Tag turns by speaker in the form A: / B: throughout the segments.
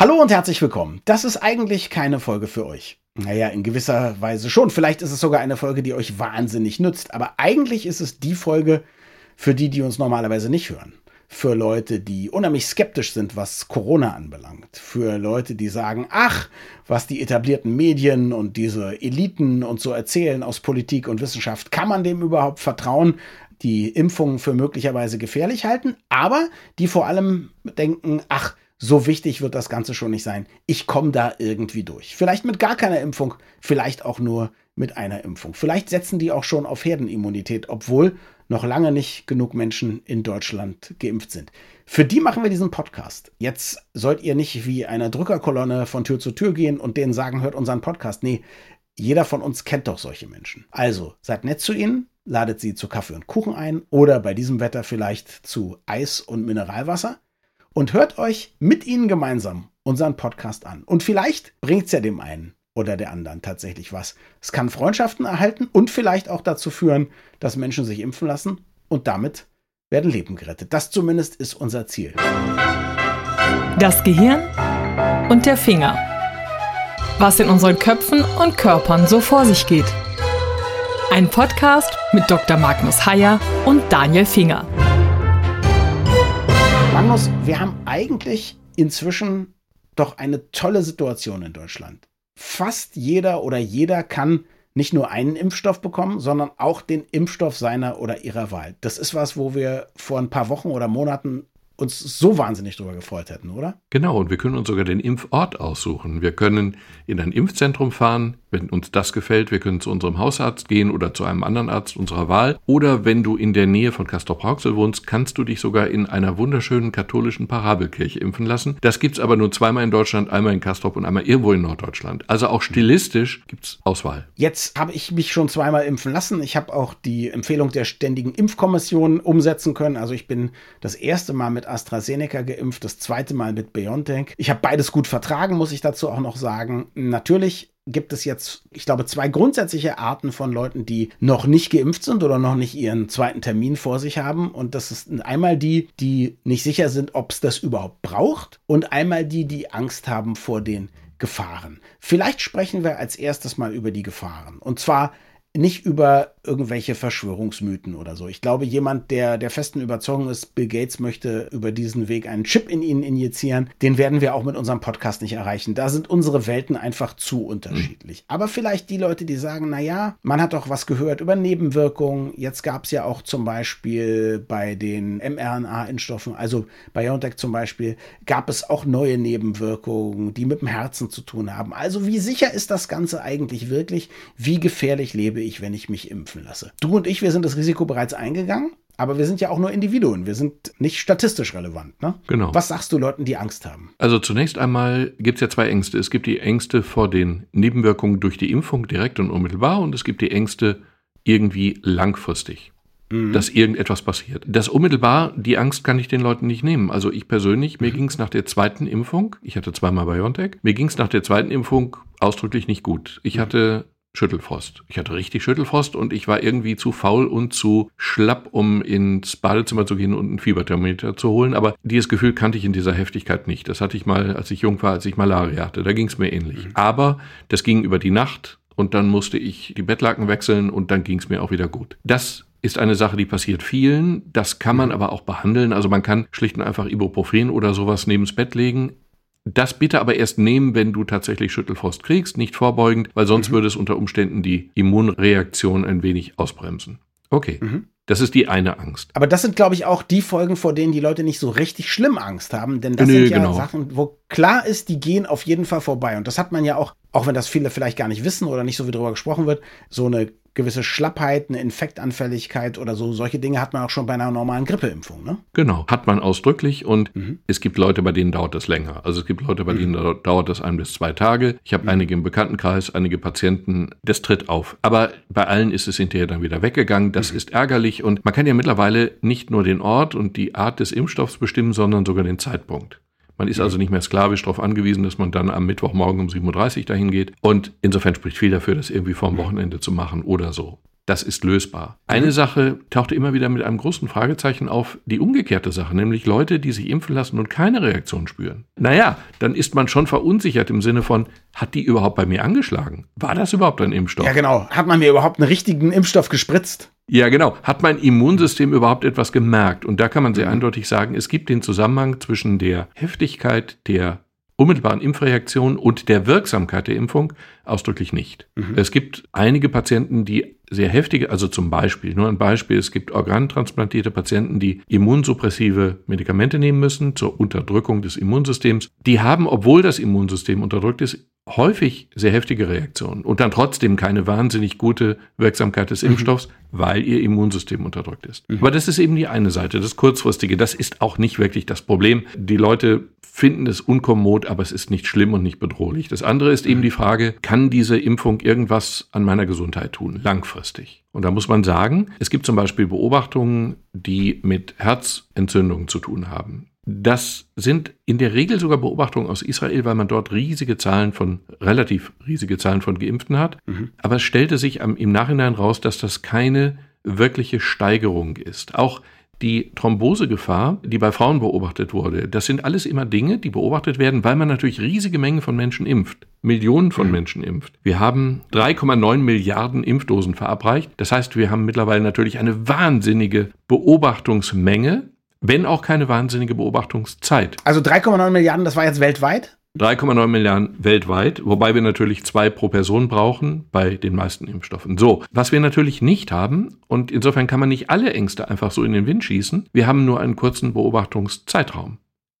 A: Hallo und herzlich willkommen. Das ist eigentlich keine Folge für euch. Naja, in gewisser Weise schon. Vielleicht ist es sogar eine Folge, die euch wahnsinnig nützt. Aber eigentlich ist es die Folge für die, die uns normalerweise nicht hören. Für Leute, die unheimlich skeptisch sind, was Corona anbelangt. Für Leute, die sagen, ach, was die etablierten Medien und diese Eliten und so erzählen aus Politik und Wissenschaft, kann man dem überhaupt vertrauen? Die Impfungen für möglicherweise gefährlich halten, aber die vor allem denken, ach, so wichtig wird das Ganze schon nicht sein. Ich komme da irgendwie durch. Vielleicht mit gar keiner Impfung, vielleicht auch nur mit einer Impfung. Vielleicht setzen die auch schon auf Herdenimmunität, obwohl noch lange nicht genug Menschen in Deutschland geimpft sind. Für die machen wir diesen Podcast. Jetzt sollt ihr nicht wie eine Drückerkolonne von Tür zu Tür gehen und denen sagen, hört unseren Podcast. Nee, jeder von uns kennt doch solche Menschen. Also seid nett zu ihnen, ladet sie zu Kaffee und Kuchen ein oder bei diesem Wetter vielleicht zu Eis und Mineralwasser und hört euch mit ihnen gemeinsam unseren Podcast an. Und vielleicht bringt es ja dem einen oder der anderen tatsächlich was. Es kann Freundschaften erhalten und vielleicht auch dazu führen, dass Menschen sich impfen lassen und damit werden Leben gerettet. Das zumindest ist unser Ziel.
B: Das Gehirn und der Finger. Was in unseren Köpfen und Körpern so vor sich geht. Ein Podcast mit Dr. Magnus Heyer und Daniel Finger.
A: Magnus, wir haben eigentlich inzwischen doch eine tolle Situation in Deutschland. Fast jeder oder jeder kann nicht nur einen Impfstoff bekommen, sondern auch den Impfstoff seiner oder ihrer Wahl. Das ist was, wo wir vor ein paar Wochen oder Monaten uns so wahnsinnig drüber gefreut hätten, oder?
C: Genau, und wir können uns sogar den Impfort aussuchen. Wir können in ein Impfzentrum fahren, wenn uns das gefällt, wir können zu unserem Hausarzt gehen oder zu einem anderen Arzt unserer Wahl. Oder wenn du in der Nähe von Castrop-Rauxel wohnst, kannst du dich sogar in einer wunderschönen katholischen Parabelkirche impfen lassen. Das gibt's aber nur zweimal in Deutschland, einmal in Castrop und einmal irgendwo in Norddeutschland. Also auch stilistisch gibt's Auswahl.
A: Jetzt habe ich mich schon zweimal impfen lassen. Ich habe auch die Empfehlung der Ständigen Impfkommission umsetzen können. Also ich bin das erste Mal mit AstraZeneca geimpft, das zweite Mal mit BioNTech. Ich habe beides gut vertragen, muss ich dazu auch noch sagen. Natürlich gibt es jetzt, ich glaube, zwei grundsätzliche Arten von Leuten, die noch nicht geimpft sind oder noch nicht ihren zweiten Termin vor sich haben. Und das ist einmal die, die nicht sicher sind, ob es das überhaupt braucht und einmal die, die Angst haben vor den Gefahren. Vielleicht sprechen wir als erstes mal über die Gefahren. Und zwar nicht über irgendwelche Verschwörungsmythen oder so. Ich glaube, jemand, der der festen Überzeugung ist, Bill Gates möchte über diesen Weg einen Chip in ihn injizieren, den werden wir auch mit unserem Podcast nicht erreichen. Da sind unsere Welten einfach zu unterschiedlich. Aber vielleicht die Leute, die sagen, na ja, man hat doch was gehört über Nebenwirkungen. Jetzt gab es ja auch zum Beispiel bei den mRNA-Impfstoffen, also bei BioNTech zum Beispiel, gab es auch neue Nebenwirkungen, die mit dem Herzen zu tun haben. Also wie sicher ist das Ganze eigentlich wirklich? Wie gefährlich lebe ich, wenn ich mich impfen lasse. Du und ich, wir sind das Risiko bereits eingegangen. Aber wir sind ja auch nur Individuen. Wir sind nicht statistisch relevant. Ne?
C: Genau.
A: Was sagst du Leuten, die Angst haben?
C: Also zunächst einmal gibt es ja zwei Ängste. Es gibt die Ängste vor den Nebenwirkungen durch die Impfung direkt und unmittelbar und es gibt die Ängste irgendwie langfristig. Mhm. Dass irgendetwas passiert. Das unmittelbar, die Angst kann ich den Leuten nicht nehmen. Also ich persönlich, mir mhm. ging es nach der zweiten Impfung, ich hatte zweimal BioNTech, mir ging es nach der zweiten Impfung ausdrücklich nicht gut. Ich mhm. hatte Schüttelfrost. Ich hatte richtig Schüttelfrost und ich war irgendwie zu faul und zu schlapp, um ins Badezimmer zu gehen und ein Fieberthermometer zu holen. Aber dieses Gefühl kannte ich in dieser Heftigkeit nicht. Das hatte ich mal, als ich jung war, als ich Malaria hatte. Da ging es mir ähnlich. Mhm. Aber das ging über die Nacht und dann musste ich die Bettlaken wechseln und dann ging es mir auch wieder gut. Das ist eine Sache, die passiert vielen. Das kann man mhm. aber auch behandeln. Also man kann schlicht und einfach Ibuprofen oder sowas neben das Bett legen. Das bitte aber erst nehmen, wenn du tatsächlich Schüttelfrost kriegst, nicht vorbeugend, weil sonst mhm. würde es unter Umständen die Immunreaktion ein wenig ausbremsen. Okay. Mhm. Das ist die eine Angst.
A: Aber das sind, glaube ich, auch die Folgen, vor denen die Leute nicht so richtig schlimm Angst haben. Denn das nee, sind ja genau. Sachen, wo klar ist, die gehen auf jeden Fall vorbei. Und das hat man ja auch, auch wenn das viele vielleicht gar nicht wissen oder nicht so wie darüber gesprochen wird, so eine gewisse Schlappheit, eine Infektanfälligkeit oder so. Solche Dinge hat man auch schon bei einer normalen Grippeimpfung, ne?
C: Genau, hat man ausdrücklich und mhm. es gibt Leute, bei denen dauert das länger. Also es gibt Leute, bei mhm. denen dauert das ein bis zwei Tage. Ich habe mhm. einige im Bekanntenkreis, einige Patienten, das tritt auf. Aber bei allen ist es hinterher dann wieder weggegangen. Das mhm. ist ärgerlich und man kann ja mittlerweile nicht nur den Ort und die Art des Impfstoffs bestimmen, sondern sogar den Zeitpunkt. Man ist also nicht mehr sklavisch darauf angewiesen, dass man dann am Mittwochmorgen um 7.30 Uhr dahin geht. Und insofern spricht viel dafür, das irgendwie vorm Wochenende zu machen oder so. Das ist lösbar. Eine mhm. Sache tauchte immer wieder mit einem großen Fragezeichen auf, die umgekehrte Sache, nämlich Leute, die sich impfen lassen und keine Reaktion spüren. Naja, dann ist man schon verunsichert im Sinne von, hat die überhaupt bei mir angeschlagen? War das überhaupt ein Impfstoff?
A: Ja, genau. Hat man mir überhaupt einen richtigen Impfstoff gespritzt?
C: Ja, genau. Hat mein Immunsystem überhaupt etwas gemerkt? Und da kann man sehr mhm. eindeutig sagen, es gibt den Zusammenhang zwischen der Heftigkeit der unmittelbaren Impfreaktion und der Wirksamkeit der Impfung ausdrücklich nicht. Mhm. Es gibt einige Patienten, die sehr heftige, also zum Beispiel, nur ein Beispiel, es gibt organtransplantierte Patienten, die immunsuppressive Medikamente nehmen müssen zur Unterdrückung des Immunsystems. Die haben, obwohl das Immunsystem unterdrückt ist, häufig sehr heftige Reaktionen und dann trotzdem keine wahnsinnig gute Wirksamkeit des mhm. Impfstoffs, weil ihr Immunsystem unterdrückt ist. Mhm. Aber das ist eben die eine Seite, das kurzfristige. Das ist auch nicht wirklich das Problem. Die Leute finden es unkommod, aber es ist nicht schlimm und nicht bedrohlich. Das andere ist eben mhm. die Frage, kann diese Impfung irgendwas an meiner Gesundheit tun, langfristig? Und da muss man sagen, es gibt zum Beispiel Beobachtungen, die mit Herzentzündungen zu tun haben. Das sind in der Regel sogar Beobachtungen aus Israel, weil man dort riesige Zahlen von, relativ riesige Zahlen von Geimpften hat. Mhm. Aber es stellte sich im Nachhinein raus, dass das keine wirkliche Steigerung ist. Auch die Thrombosegefahr, die bei Frauen beobachtet wurde, das sind alles immer Dinge, die beobachtet werden, weil man natürlich riesige Mengen von Menschen impft. Millionen von mhm. Menschen impft. Wir haben 3,9 Milliarden Impfdosen verabreicht. Das heißt, wir haben mittlerweile natürlich eine wahnsinnige Beobachtungsmenge, wenn auch keine wahnsinnige Beobachtungszeit.
A: Also 3,9 Milliarden, das war jetzt weltweit?
C: 3,9 Milliarden weltweit, wobei wir natürlich zwei pro Person brauchen bei den meisten Impfstoffen. So, was wir natürlich nicht haben, und insofern kann man nicht alle Ängste einfach so in den Wind schießen, wir haben nur einen kurzen Beobachtungszeitraum.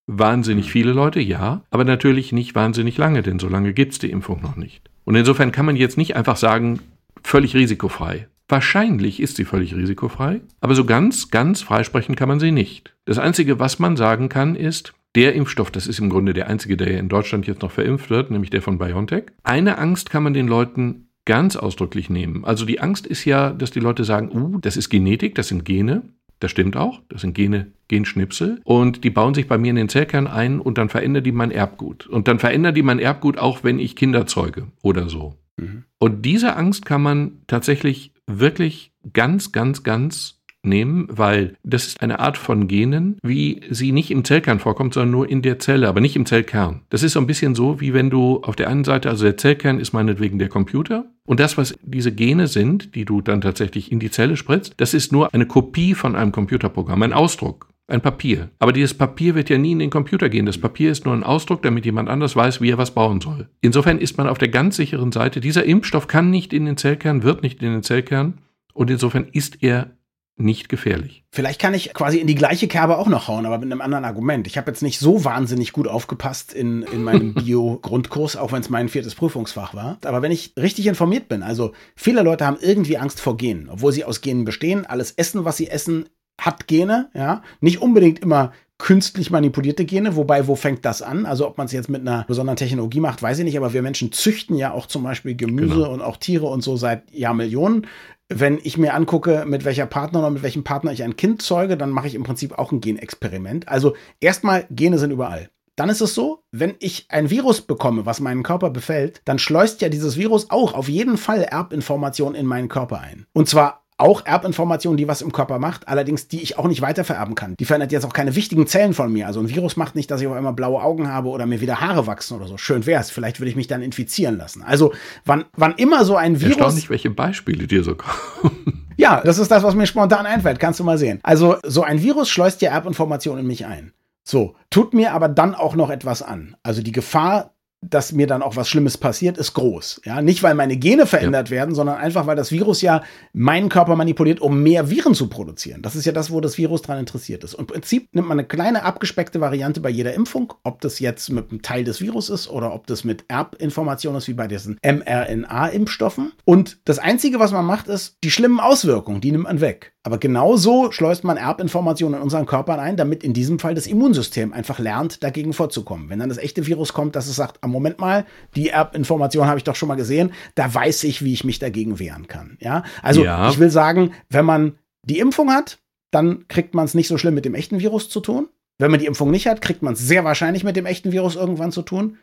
C: Wahnsinnig hm. viele Leute, ja, aber natürlich nicht wahnsinnig lange, denn so lange gibt's die Impfung noch nicht. Und insofern kann man jetzt nicht einfach sagen, völlig risikofrei. Wahrscheinlich ist sie völlig risikofrei, aber so ganz, ganz freisprechen kann man sie nicht. Das Einzige, was man sagen kann, ist, der Impfstoff, das ist im Grunde der einzige, der in Deutschland jetzt noch verimpft wird, nämlich der von BioNTech. Eine Angst kann man den Leuten ganz ausdrücklich nehmen. Also die Angst ist ja, dass die Leute sagen, uh, das ist Genetik, das sind Gene. Das stimmt auch, das sind Gene, Genschnipsel und die bauen sich bei mir in den Zellkern ein und dann verändern die mein Erbgut. Und dann verändern die mein Erbgut auch, wenn ich Kinder zeuge oder so. Mhm. Und diese Angst kann man tatsächlich wirklich ganz, ganz, ganz nehmen, weil das ist eine Art von Genen, wie sie nicht im Zellkern vorkommt, sondern nur in der Zelle, aber nicht im Zellkern. Das ist so ein bisschen so, wie wenn du auf der einen Seite, also der Zellkern ist meinetwegen der Computer und das, was diese Gene sind, die du dann tatsächlich in die Zelle spritzt, das ist nur eine Kopie von einem Computerprogramm, ein Ausdruck. Ein Papier. Aber dieses Papier wird ja nie in den Computer gehen. Das Papier ist nur ein Ausdruck, damit jemand anders weiß, wie er was bauen soll. Insofern ist man auf der ganz sicheren Seite. Dieser Impfstoff kann nicht in den Zellkern, wird nicht in den Zellkern. Und insofern ist er nicht gefährlich.
A: Vielleicht kann ich quasi in die gleiche Kerbe auch noch hauen, aber mit einem anderen Argument. Ich habe jetzt nicht so wahnsinnig gut aufgepasst in, in meinem Bio-Grundkurs, auch wenn es mein viertes Prüfungsfach war. Aber wenn ich richtig informiert bin, also viele Leute haben irgendwie Angst vor Genen, obwohl sie aus Genen bestehen. Alles Essen, was sie essen, hat Gene, ja. Nicht unbedingt immer künstlich manipulierte Gene, wobei, wo fängt das an? Also ob man es jetzt mit einer besonderen Technologie macht, weiß ich nicht, aber wir Menschen züchten ja auch zum Beispiel Gemüse genau. und auch Tiere und so seit Jahrmillionen wenn ich mir angucke, mit welcher Partner oder mit welchem Partner ich ein Kind zeuge, dann mache ich im Prinzip auch ein Genexperiment. Also erstmal, Gene sind überall. Dann ist es so, wenn ich ein Virus bekomme, was meinen Körper befällt, dann schleust ja dieses Virus auch auf jeden Fall Erbinformationen in meinen Körper ein. Und zwar auch Erbinformationen, die was im Körper macht, allerdings die ich auch nicht weitervererben kann. Die verändert jetzt auch keine wichtigen Zellen von mir. Also ein Virus macht nicht, dass ich auf einmal blaue Augen habe oder mir wieder Haare wachsen oder so. Schön wär's. Vielleicht würde ich mich dann infizieren lassen. Also wann, wann immer so ein Virus.
C: Erstaunlich, welche Beispiele dir so kommen.
A: Ja, das ist das, was mir spontan einfällt. Kannst du mal sehen. Also so ein Virus schleust ja Erbinformationen in mich ein. So, tut mir aber dann auch noch etwas an. Also die Gefahr, dass mir dann auch was Schlimmes passiert, ist groß. Ja, nicht weil meine Gene verändert ja. werden, sondern einfach weil das Virus ja meinen Körper manipuliert, um mehr Viren zu produzieren. Das ist ja das, wo das Virus dran interessiert ist. Und im Prinzip nimmt man eine kleine abgespeckte Variante bei jeder Impfung, ob das jetzt mit einem Teil des Virus ist oder ob das mit Erbinformationen ist, wie bei diesen mRNA-Impfstoffen. Und das Einzige, was man macht, ist, die schlimmen Auswirkungen, die nimmt man weg. Aber genauso schleust man Erbinformationen in unseren Körpern ein, damit in diesem Fall das Immunsystem einfach lernt, dagegen vorzukommen. Wenn dann das echte Virus kommt, dass es sagt, am Moment mal, die Erbinformation habe ich doch schon mal gesehen, da weiß ich, wie ich mich dagegen wehren kann. Ja, also ja. ich will sagen, wenn man die Impfung hat, dann kriegt man es nicht so schlimm mit dem echten Virus zu tun. Wenn man die Impfung nicht hat, kriegt man es sehr wahrscheinlich mit dem echten Virus irgendwann zu tun.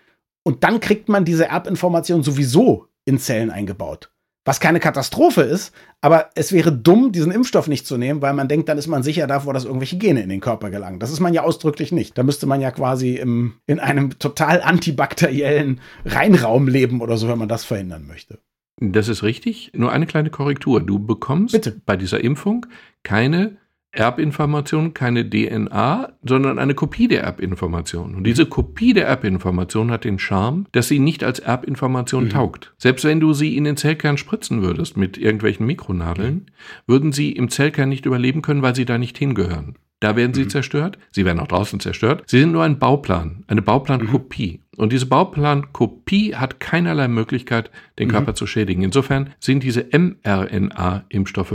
A: Und dann kriegt man diese Erbinformation sowieso in Zellen eingebaut. Was keine Katastrophe ist, aber es wäre dumm, diesen Impfstoff nicht zu nehmen, weil man denkt, dann ist man sicher davor, dass irgendwelche Gene in den Körper gelangen. Das ist man ja ausdrücklich nicht. Da müsste man ja quasi im, in einem total antibakteriellen Reinraum leben oder so, wenn man das verhindern möchte.
C: Das ist richtig. Nur eine kleine Korrektur. Du bekommst Bitte. bei dieser Impfung keine Erbinformation, keine DNA, sondern eine Kopie der Erbinformation. Und diese Kopie der Erbinformation hat den Charme, dass sie nicht als Erbinformation mhm. taugt. Selbst wenn du sie in den Zellkern spritzen würdest mit irgendwelchen Mikronadeln, mhm. würden sie im Zellkern nicht überleben können, weil sie da nicht hingehören. Da werden sie mhm. zerstört. Sie werden auch draußen zerstört. Sie sind nur ein Bauplan, eine Bauplankopie. Mhm. Und diese Bauplankopie hat keinerlei Möglichkeit, den mhm. Körper zu schädigen. Insofern sind diese mRNA-Impfstoffe,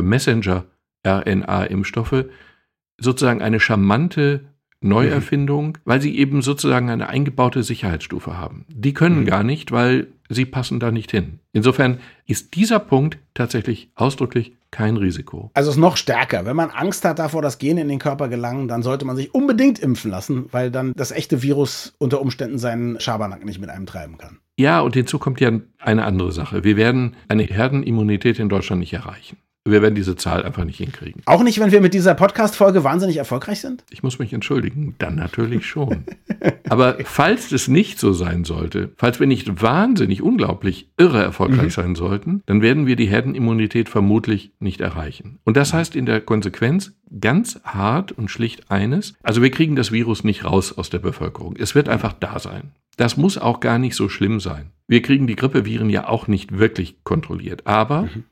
C: Messenger-RNA-Impfstoffe, sozusagen eine charmante Neuerfindung, mhm. weil sie eben sozusagen eine eingebaute Sicherheitsstufe haben. Die können mhm. gar nicht, weil sie passen da nicht hin. Insofern ist dieser Punkt tatsächlich ausdrücklich kein Risiko.
A: Also es ist noch stärker. Wenn man Angst hat davor, dass Gene in den Körper gelangen, dann sollte man sich unbedingt impfen lassen, weil dann das echte Virus unter Umständen seinen Schabernack nicht mit einem treiben kann.
C: Ja, und hinzu kommt ja eine andere Sache. Wir werden eine Herdenimmunität in Deutschland nicht erreichen. Wir werden diese Zahl einfach nicht hinkriegen.
A: Auch nicht, wenn wir mit dieser Podcast-Folge wahnsinnig erfolgreich sind?
C: Ich muss mich entschuldigen. Dann natürlich schon. Aber falls es nicht so sein sollte, falls wir nicht wahnsinnig, unglaublich irre erfolgreich mhm. sein sollten, dann werden wir die Herdenimmunität vermutlich nicht erreichen. Und das heißt in der Konsequenz ganz hart und schlicht eines. Also wir kriegen das Virus nicht raus aus der Bevölkerung. Es wird einfach da sein. Das muss auch gar nicht so schlimm sein. Wir kriegen die Grippeviren ja auch nicht wirklich kontrolliert. Aber mhm.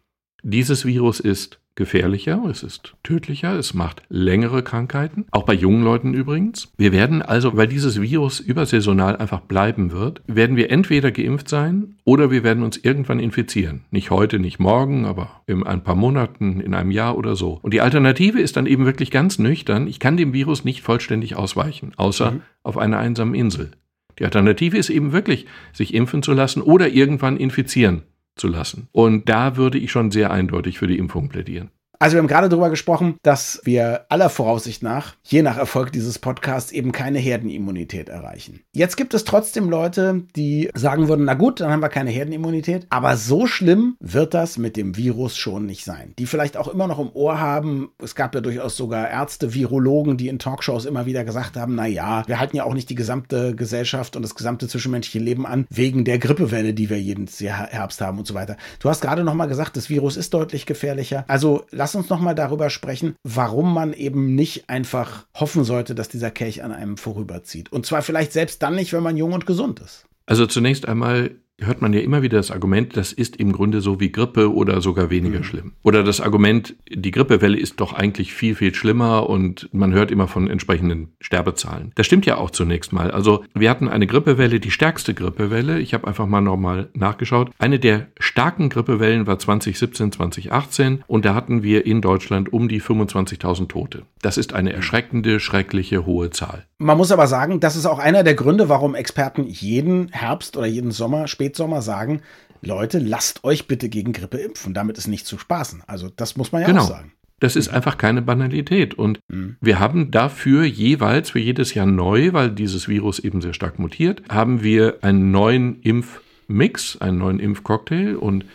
C: Dieses Virus ist gefährlicher, es ist tödlicher, es macht längere Krankheiten, auch bei jungen Leuten übrigens. Wir werden also, weil dieses Virus übersaisonal einfach bleiben wird, werden wir entweder geimpft sein oder wir werden uns irgendwann infizieren. Nicht heute, nicht morgen, aber in ein paar Monaten, in einem Jahr oder so. Und die Alternative ist dann eben wirklich ganz nüchtern, ich kann dem Virus nicht vollständig ausweichen, außer mhm. auf einer einsamen Insel. Die Alternative ist eben wirklich, sich impfen zu lassen oder irgendwann infizieren zu lassen. Und da würde ich schon sehr eindeutig für die Impfung plädieren.
A: Also wir haben gerade darüber gesprochen, dass wir aller Voraussicht nach, je nach Erfolg dieses Podcasts, eben keine Herdenimmunität erreichen. Jetzt gibt es trotzdem Leute, die sagen würden, na gut, dann haben wir keine Herdenimmunität, aber so schlimm wird das mit dem Virus schon nicht sein. Die vielleicht auch immer noch im Ohr haben, es gab ja durchaus sogar Ärzte, Virologen, die in Talkshows immer wieder gesagt haben, na ja, wir halten ja auch nicht die gesamte Gesellschaft und das gesamte zwischenmenschliche Leben an, wegen der Grippewelle, die wir jeden Herbst haben und so weiter. Du hast gerade noch mal gesagt, das Virus ist deutlich gefährlicher. Also lass lass uns noch mal darüber sprechen, warum man eben nicht einfach hoffen sollte, dass dieser Kelch an einem vorüberzieht. Und zwar vielleicht selbst dann nicht, wenn man jung und gesund ist.
C: Also zunächst einmal hört man ja immer wieder das Argument, das ist im Grunde so wie Grippe oder sogar weniger mhm. schlimm. Oder das Argument, die Grippewelle ist doch eigentlich viel, viel schlimmer und man hört immer von entsprechenden Sterbezahlen. Das stimmt ja auch zunächst mal. Also wir hatten eine Grippewelle, die stärkste Grippewelle. Ich habe einfach mal nochmal nachgeschaut. Eine der starken Grippewellen war 2017, 2018 und da hatten wir in Deutschland um die 25.000 Tote. Das ist eine erschreckende, schreckliche hohe Zahl.
A: Man muss aber sagen, das ist auch einer der Gründe, warum Experten jeden Herbst oder jeden Sommer spät Spätsommer sagen, Leute, lasst euch bitte gegen Grippe impfen. Damit ist nicht zu spaßen. Also das muss man ja genau. auch sagen.
C: Das ist einfach keine Banalität. Und mhm. wir haben dafür jeweils für jedes Jahr neu, weil dieses Virus eben sehr stark mutiert, haben wir einen neuen Impfmix, einen neuen Impfcocktail. Und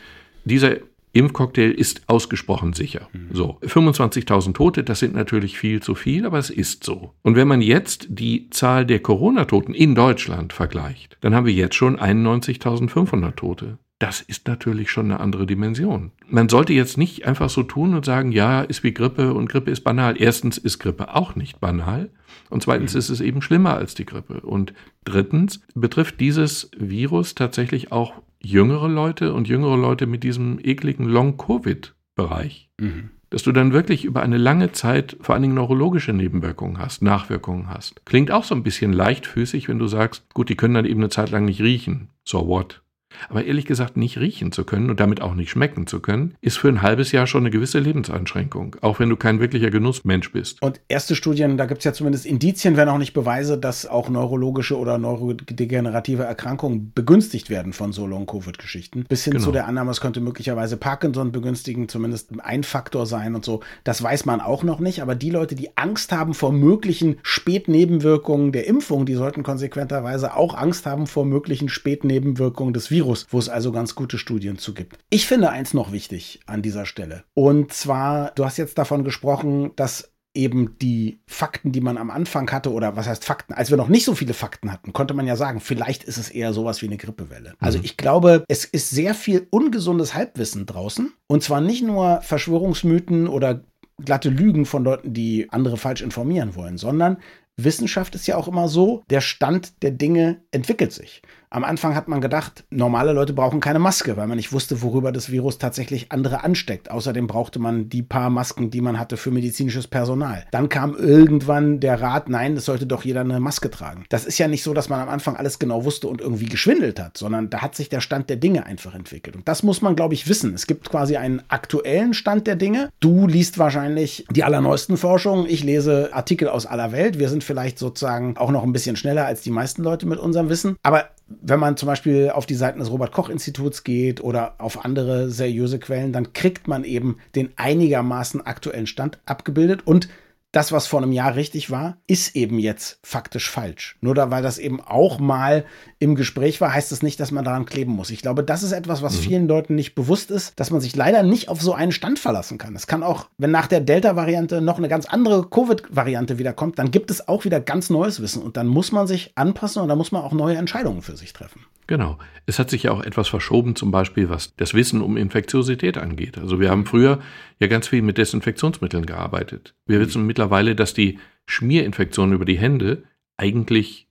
C: dieser Impfcocktail ist ausgesprochen sicher. Mhm. So, 25.000 Tote, das sind natürlich viel zu viel, aber es ist so. Und wenn man jetzt die Zahl der Corona-Toten in Deutschland vergleicht, dann haben wir jetzt schon 91.500 Tote. Das ist natürlich schon eine andere Dimension. Man sollte jetzt nicht einfach so tun und sagen, ja, ist wie Grippe und Grippe ist banal. Erstens ist Grippe auch nicht banal und zweitens mhm. ist es eben schlimmer als die Grippe. Und drittens betrifft dieses Virus tatsächlich auch jüngere Leute und jüngere Leute mit diesem ekligen Long-Covid-Bereich. Mhm. Dass du dann wirklich über eine lange Zeit vor allen Dingen neurologische Nebenwirkungen hast, Nachwirkungen hast. Klingt auch so ein bisschen leichtfüßig, wenn du sagst, gut, die können dann eben eine Zeit lang nicht riechen. So what? Aber ehrlich gesagt, nicht riechen zu können und damit auch nicht schmecken zu können, ist für ein halbes Jahr schon eine gewisse Lebenseinschränkung, auch wenn du kein wirklicher Genussmensch bist.
A: Und erste Studien, da gibt es ja zumindest Indizien, wenn auch nicht Beweise, dass auch neurologische oder neurodegenerative Erkrankungen begünstigt werden von so Long-Covid-Geschichten. Bis hin genau. zu der Annahme, es könnte möglicherweise Parkinson begünstigen, zumindest ein Faktor sein und so. Das weiß man auch noch nicht, aber die Leute, die Angst haben vor möglichen Spätnebenwirkungen der Impfung, die sollten konsequenterweise auch Angst haben vor möglichen Spätnebenwirkungen des Virus Virus, wo es also ganz gute Studien zu gibt. Ich finde eins noch wichtig an dieser Stelle. Und zwar, du hast jetzt davon gesprochen, dass eben die Fakten, die man am Anfang hatte, oder was heißt Fakten, als wir noch nicht so viele Fakten hatten, konnte man ja sagen, vielleicht ist es eher sowas wie eine Grippewelle. Also mhm. ich glaube, es ist sehr viel ungesundes Halbwissen draußen. Und zwar nicht nur Verschwörungsmythen oder glatte Lügen von Leuten, die andere falsch informieren wollen, sondern Wissenschaft ist ja auch immer so, der Stand der Dinge entwickelt sich. Am Anfang hat man gedacht, normale Leute brauchen keine Maske, weil man nicht wusste, worüber das Virus tatsächlich andere ansteckt. Außerdem brauchte man die paar Masken, die man hatte für medizinisches Personal. Dann kam irgendwann der Rat, nein, es sollte doch jeder eine Maske tragen. Das ist ja nicht so, dass man am Anfang alles genau wusste und irgendwie geschwindelt hat, sondern da hat sich der Stand der Dinge einfach entwickelt. Und das muss man, glaube ich, wissen. Es gibt quasi einen aktuellen Stand der Dinge. Du liest wahrscheinlich die allerneuesten Forschungen. Ich lese Artikel aus aller Welt. Wir sind vielleicht sozusagen auch noch ein bisschen schneller als die meisten Leute mit unserem Wissen. Aber wenn man zum Beispiel auf die Seiten des Robert-Koch-Instituts geht oder auf andere seriöse Quellen, dann kriegt man eben den einigermaßen aktuellen Stand abgebildet und das, was vor einem Jahr richtig war, ist eben jetzt faktisch falsch. Nur da, weil das eben auch mal im Gespräch war, heißt es das nicht, dass man daran kleben muss. Ich glaube, das ist etwas, was mhm. vielen Leuten nicht bewusst ist, dass man sich leider nicht auf so einen Stand verlassen kann. Es kann auch, wenn nach der Delta-Variante noch eine ganz andere Covid-Variante wiederkommt, dann gibt es auch wieder ganz neues Wissen und dann muss man sich anpassen und dann muss man auch neue Entscheidungen für sich treffen.
C: Genau. Es hat sich ja auch etwas verschoben, zum Beispiel was das Wissen um Infektiosität angeht. Also wir haben früher ja ganz viel mit Desinfektionsmitteln gearbeitet. Wir wissen mittlerweile, dass die Schmierinfektion über die Hände eigentlich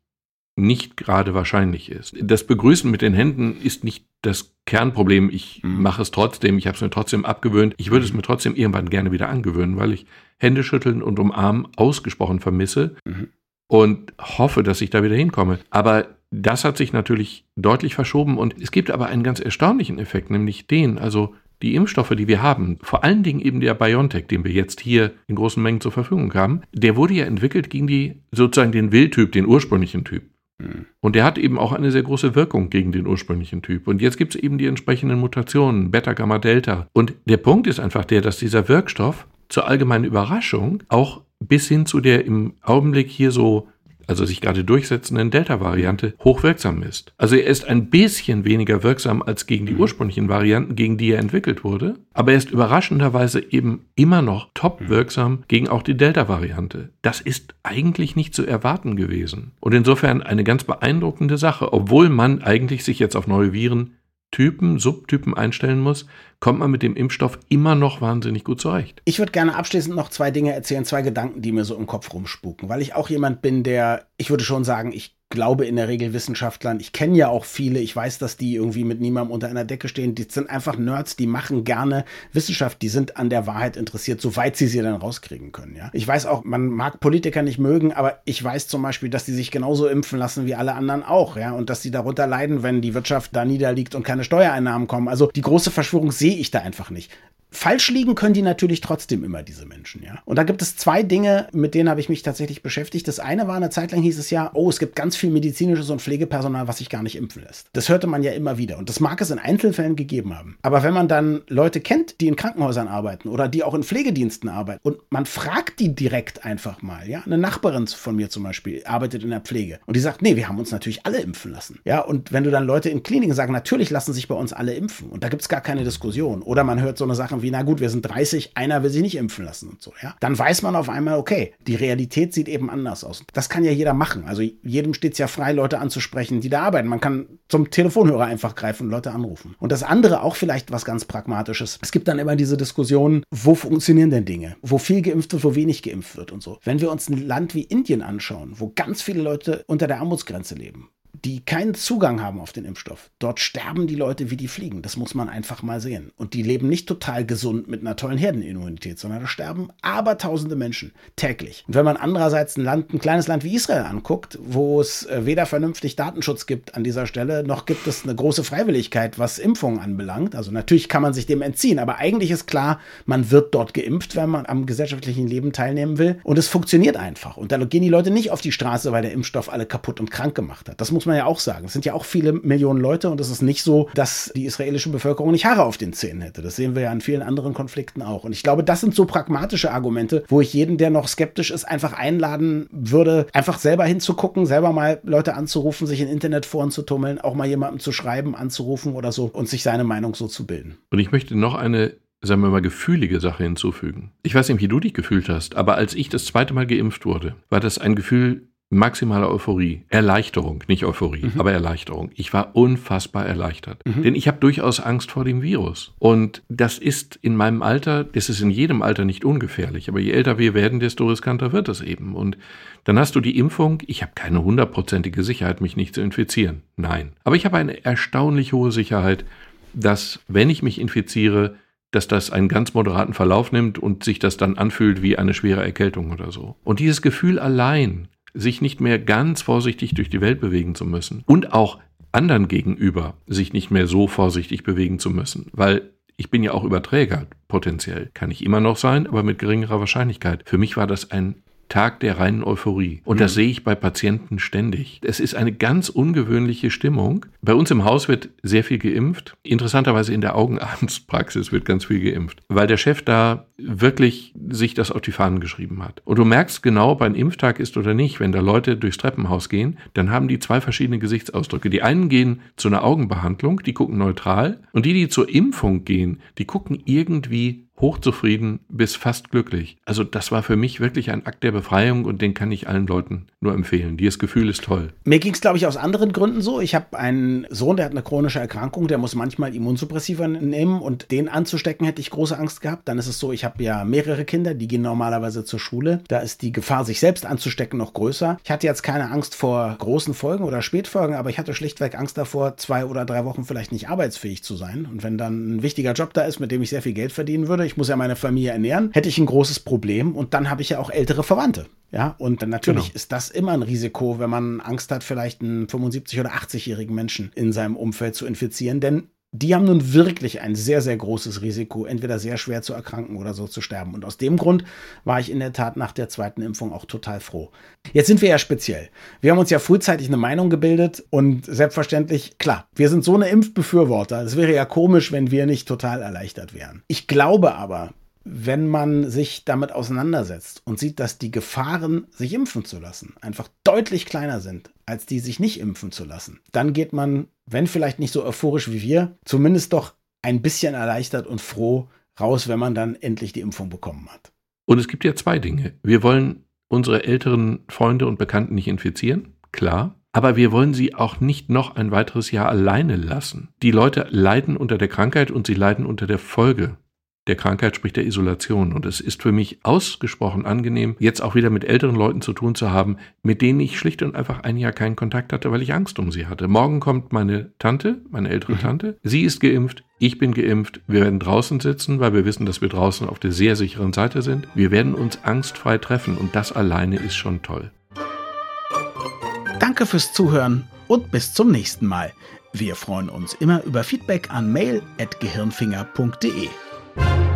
C: nicht gerade wahrscheinlich ist. Das Begrüßen mit den Händen ist nicht das Kernproblem. Ich mhm. mache es trotzdem, ich habe es mir trotzdem abgewöhnt. Ich würde es mir trotzdem irgendwann gerne wieder angewöhnen, weil ich Händeschütteln und Umarmen ausgesprochen vermisse mhm. und hoffe, dass ich da wieder hinkomme. Aber das hat sich natürlich deutlich verschoben und es gibt aber einen ganz erstaunlichen Effekt, nämlich den, also die Impfstoffe, die wir haben, vor allen Dingen eben der BioNTech, den wir jetzt hier in großen Mengen zur Verfügung haben, der wurde ja entwickelt gegen die sozusagen den Wildtyp, den ursprünglichen Typ. Mhm. Und der hat eben auch eine sehr große Wirkung gegen den ursprünglichen Typ. Und jetzt gibt es eben die entsprechenden Mutationen, Beta, Gamma, Delta. Und der Punkt ist einfach der, dass dieser Wirkstoff zur allgemeinen Überraschung auch bis hin zu der im Augenblick hier so also sich gerade durchsetzenden Delta-Variante, hochwirksam ist. Also er ist ein bisschen weniger wirksam als gegen die mhm. ursprünglichen Varianten, gegen die er entwickelt wurde, aber er ist überraschenderweise eben immer noch top mhm. wirksam gegen auch die Delta-Variante. Das ist eigentlich nicht zu erwarten gewesen. Und insofern eine ganz beeindruckende Sache, obwohl man eigentlich sich jetzt auf neue Viren Typen, Subtypen einstellen muss, kommt man mit dem Impfstoff immer noch wahnsinnig gut zurecht.
A: Ich würde gerne abschließend noch zwei Dinge erzählen, zwei Gedanken, die mir so im Kopf rumspuken, weil ich auch jemand bin, der, ich würde schon sagen, ich glaube in der Regel Wissenschaftlern. Ich kenne ja auch viele. Ich weiß, dass die irgendwie mit niemandem unter einer Decke stehen. Die sind einfach Nerds, die machen gerne Wissenschaft. Die sind an der Wahrheit interessiert, soweit sie sie dann rauskriegen können. Ja, ich weiß auch, man mag Politiker nicht mögen, aber ich weiß zum Beispiel, dass die sich genauso impfen lassen wie alle anderen auch. Ja, und dass sie darunter leiden, wenn die Wirtschaft da niederliegt und keine Steuereinnahmen kommen. Also die große Verschwörung sehe ich da einfach nicht. Falsch liegen können die natürlich trotzdem immer, diese Menschen, ja. Und da gibt es zwei Dinge, mit denen habe ich mich tatsächlich beschäftigt. Das eine war, eine Zeit lang hieß es ja, oh, es gibt ganz viel medizinisches und Pflegepersonal, was sich gar nicht impfen lässt. Das hörte man ja immer wieder. Und das mag es in Einzelfällen gegeben haben. Aber wenn man dann Leute kennt, die in Krankenhäusern arbeiten oder die auch in Pflegediensten arbeiten und man fragt die direkt einfach mal, ja, eine Nachbarin von mir zum Beispiel arbeitet in der Pflege und die sagt, nee, wir haben uns natürlich alle impfen lassen. Ja, und wenn du dann Leute in Kliniken sagen, natürlich lassen sich bei uns alle impfen und da gibt es gar keine Diskussion. Oder man hört so eine Sache wie, na gut, wir sind 30, einer will sich nicht impfen lassen und so, ja. Dann weiß man auf einmal, okay, die Realität sieht eben anders aus. Das kann ja jeder machen. Also jedem steht es ja frei, Leute anzusprechen, die da arbeiten. Man kann zum Telefonhörer einfach greifen und Leute anrufen. Und das andere auch vielleicht was ganz Pragmatisches. Es gibt dann immer diese Diskussion, wo funktionieren denn Dinge? Wo viel geimpft wird, wo wenig geimpft wird und so. Wenn wir uns ein Land wie Indien anschauen, wo ganz viele Leute unter der Armutsgrenze leben, die keinen Zugang haben auf den Impfstoff. Dort sterben die Leute wie die Fliegen. Das muss man einfach mal sehen. Und die leben nicht total gesund mit einer tollen Herdenimmunität, sondern da sterben abertausende Menschen täglich. Und wenn man andererseits ein Land, ein kleines Land wie Israel anguckt, wo es äh, weder vernünftig Datenschutz gibt an dieser Stelle, noch gibt es eine große Freiwilligkeit, was Impfungen anbelangt. Also natürlich kann man sich dem entziehen, aber eigentlich ist klar, man wird dort geimpft, wenn man am gesellschaftlichen Leben teilnehmen will. Und es funktioniert einfach. Und da gehen die Leute nicht auf die Straße, weil der Impfstoff alle kaputt und krank gemacht hat. Das muss man man ja auch sagen. Es sind ja auch viele Millionen Leute und es ist nicht so, dass die israelische Bevölkerung nicht Haare auf den Zähnen hätte. Das sehen wir ja an vielen anderen Konflikten auch. Und ich glaube, das sind so pragmatische Argumente, wo ich jeden, der noch skeptisch ist, einfach einladen würde, einfach selber hinzugucken, selber mal Leute anzurufen, sich in Internetforen zu tummeln, auch mal jemandem zu schreiben, anzurufen oder so und sich seine Meinung so zu bilden.
C: Und ich möchte noch eine sagen wir mal, gefühlige Sache hinzufügen. Ich weiß nicht, wie du dich gefühlt hast, aber als ich das zweite Mal geimpft wurde, war das ein Gefühl maximale Euphorie. Erleichterung, nicht Euphorie, mhm. aber Erleichterung. Ich war unfassbar erleichtert. Mhm. Denn ich habe durchaus Angst vor dem Virus. Und das ist in meinem Alter, das ist in jedem Alter nicht ungefährlich, aber je älter wir werden, desto riskanter wird es eben. Und dann hast du die Impfung. Ich habe keine hundertprozentige Sicherheit, mich nicht zu infizieren. Nein. Aber ich habe eine erstaunlich hohe Sicherheit, dass, wenn ich mich infiziere, dass das einen ganz moderaten Verlauf nimmt und sich das dann anfühlt wie eine schwere Erkältung oder so. Und dieses Gefühl allein sich nicht mehr ganz vorsichtig durch die Welt bewegen zu müssen und auch anderen gegenüber sich nicht mehr so vorsichtig bewegen zu müssen, weil ich bin ja auch Überträger potenziell, kann ich immer noch sein, aber mit geringerer Wahrscheinlichkeit. Für mich war das ein Tag der reinen Euphorie. Und das mhm. sehe ich bei Patienten ständig. Es ist eine ganz ungewöhnliche Stimmung. Bei uns im Haus wird sehr viel geimpft. Interessanterweise in der Augenarztpraxis wird ganz viel geimpft, weil der Chef da wirklich sich das auf die Fahnen geschrieben hat. Und du merkst genau, ob ein Impftag ist oder nicht, wenn da Leute durchs Treppenhaus gehen, dann haben die zwei verschiedene Gesichtsausdrücke. Die einen gehen zu einer Augenbehandlung, die gucken neutral, und die, die zur Impfung gehen, die gucken irgendwie hochzufrieden bis fast glücklich. Also das war für mich wirklich ein Akt der Befreiung und den kann ich allen Leuten nur empfehlen. Dieses Gefühl ist toll.
A: Mir ging es, glaube ich, aus anderen Gründen so. Ich habe einen Sohn, der hat eine chronische Erkrankung, der muss manchmal Immunsuppressiva nehmen und den anzustecken hätte ich große Angst gehabt. Dann ist es so, ich habe ja mehrere Kinder, die gehen normalerweise zur Schule. Da ist die Gefahr, sich selbst anzustecken, noch größer. Ich hatte jetzt keine Angst vor großen Folgen oder Spätfolgen, aber ich hatte schlichtweg Angst davor, zwei oder drei Wochen vielleicht nicht arbeitsfähig zu sein. Und wenn dann ein wichtiger Job da ist, mit dem ich sehr viel Geld verdienen würde, ich muss ja meine Familie ernähren, hätte ich ein großes Problem und dann habe ich ja auch ältere Verwandte. Ja, und natürlich genau. ist das immer ein Risiko, wenn man Angst hat, vielleicht einen 75- oder 80-jährigen Menschen in seinem Umfeld zu infizieren, denn die haben nun wirklich ein sehr, sehr großes Risiko, entweder sehr schwer zu erkranken oder so zu sterben. Und aus dem Grund war ich in der Tat nach der zweiten Impfung auch total froh. Jetzt sind wir ja speziell. Wir haben uns ja frühzeitig eine Meinung gebildet und selbstverständlich, klar, wir sind so eine Impfbefürworter. Es wäre ja komisch, wenn wir nicht total erleichtert wären. Ich glaube aber, wenn man sich damit auseinandersetzt und sieht, dass die Gefahren, sich impfen zu lassen, einfach deutlich kleiner sind, als die, sich nicht impfen zu lassen, dann geht man, wenn vielleicht nicht so euphorisch wie wir, zumindest doch ein bisschen erleichtert und froh raus, wenn man dann endlich die Impfung bekommen hat.
C: Und es gibt ja zwei Dinge. Wir wollen unsere älteren Freunde und Bekannten nicht infizieren, klar. Aber wir wollen sie auch nicht noch ein weiteres Jahr alleine lassen. Die Leute leiden unter der Krankheit und sie leiden unter der Folge der Krankheit, sprich der Isolation. Und es ist für mich ausgesprochen angenehm, jetzt auch wieder mit älteren Leuten zu tun zu haben, mit denen ich schlicht und einfach ein Jahr keinen Kontakt hatte, weil ich Angst um sie hatte. Morgen kommt meine Tante, meine ältere mhm. Tante. Sie ist geimpft, ich bin geimpft. Wir werden draußen sitzen, weil wir wissen, dass wir draußen auf der sehr sicheren Seite sind. Wir werden uns angstfrei treffen und das alleine ist schon toll.
A: Danke fürs Zuhören und bis zum nächsten Mal. Wir freuen uns immer über Feedback an mail.gehirnfinger.de. thank you